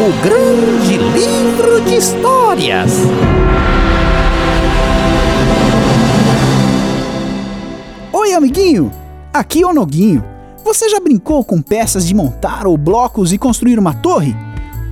o grande livro de histórias. Oi, amiguinho! Aqui é o Noguinho. Você já brincou com peças de montar ou blocos e construir uma torre?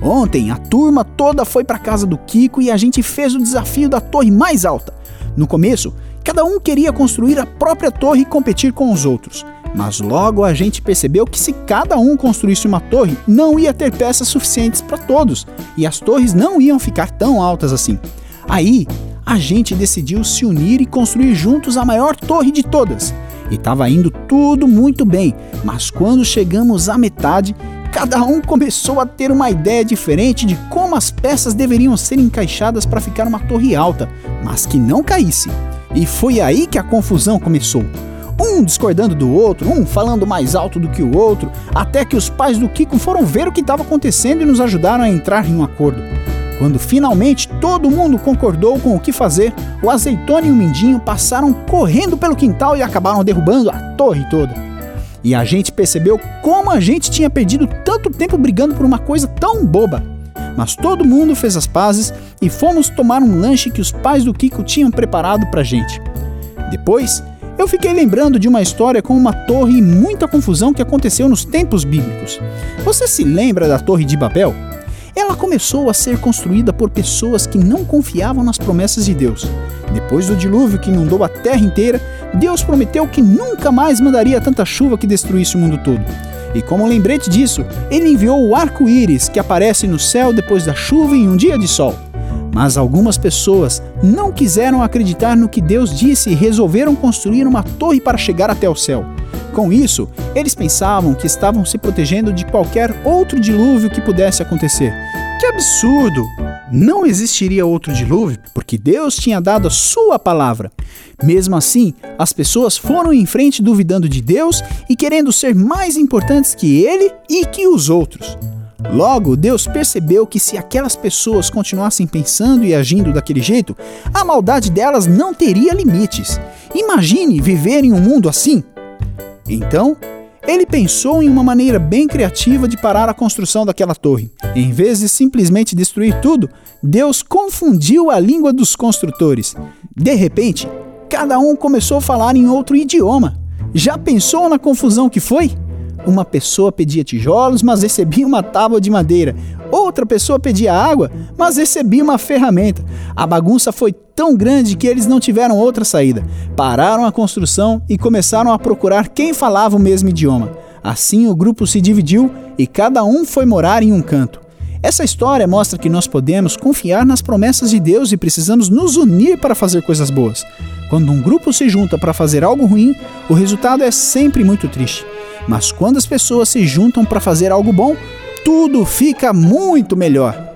Ontem a turma toda foi para casa do Kiko e a gente fez o desafio da torre mais alta. No começo, cada um queria construir a própria torre e competir com os outros. Mas logo a gente percebeu que se cada um construísse uma torre, não ia ter peças suficientes para todos e as torres não iam ficar tão altas assim. Aí a gente decidiu se unir e construir juntos a maior torre de todas. E estava indo tudo muito bem, mas quando chegamos à metade, cada um começou a ter uma ideia diferente de como as peças deveriam ser encaixadas para ficar uma torre alta, mas que não caísse. E foi aí que a confusão começou. Um discordando do outro, um falando mais alto do que o outro, até que os pais do Kiko foram ver o que estava acontecendo e nos ajudaram a entrar em um acordo. Quando finalmente todo mundo concordou com o que fazer, o azeitona e o mindinho passaram correndo pelo quintal e acabaram derrubando a torre toda. E a gente percebeu como a gente tinha perdido tanto tempo brigando por uma coisa tão boba. Mas todo mundo fez as pazes e fomos tomar um lanche que os pais do Kiko tinham preparado pra gente. Depois, eu fiquei lembrando de uma história com uma torre e muita confusão que aconteceu nos tempos bíblicos. Você se lembra da Torre de Babel? ela começou a ser construída por pessoas que não confiavam nas promessas de Deus. Depois do dilúvio que inundou a terra inteira, Deus prometeu que nunca mais mandaria tanta chuva que destruísse o mundo todo. E como lembrete disso, ele enviou o arco-íris que aparece no céu depois da chuva em um dia de sol. Mas algumas pessoas não quiseram acreditar no que Deus disse e resolveram construir uma torre para chegar até o céu. Com isso, eles pensavam que estavam se protegendo de qualquer outro dilúvio que pudesse acontecer. Que absurdo! Não existiria outro dilúvio porque Deus tinha dado a sua palavra. Mesmo assim, as pessoas foram em frente duvidando de Deus e querendo ser mais importantes que ele e que os outros. Logo, Deus percebeu que se aquelas pessoas continuassem pensando e agindo daquele jeito, a maldade delas não teria limites. Imagine viver em um mundo assim. Então, ele pensou em uma maneira bem criativa de parar a construção daquela torre. Em vez de simplesmente destruir tudo, Deus confundiu a língua dos construtores. De repente, cada um começou a falar em outro idioma. Já pensou na confusão que foi? Uma pessoa pedia tijolos, mas recebia uma tábua de madeira. Outra pessoa pedia água, mas recebia uma ferramenta. A bagunça foi tão grande que eles não tiveram outra saída. Pararam a construção e começaram a procurar quem falava o mesmo idioma. Assim o grupo se dividiu e cada um foi morar em um canto. Essa história mostra que nós podemos confiar nas promessas de Deus e precisamos nos unir para fazer coisas boas. Quando um grupo se junta para fazer algo ruim, o resultado é sempre muito triste. Mas quando as pessoas se juntam para fazer algo bom, tudo fica muito melhor.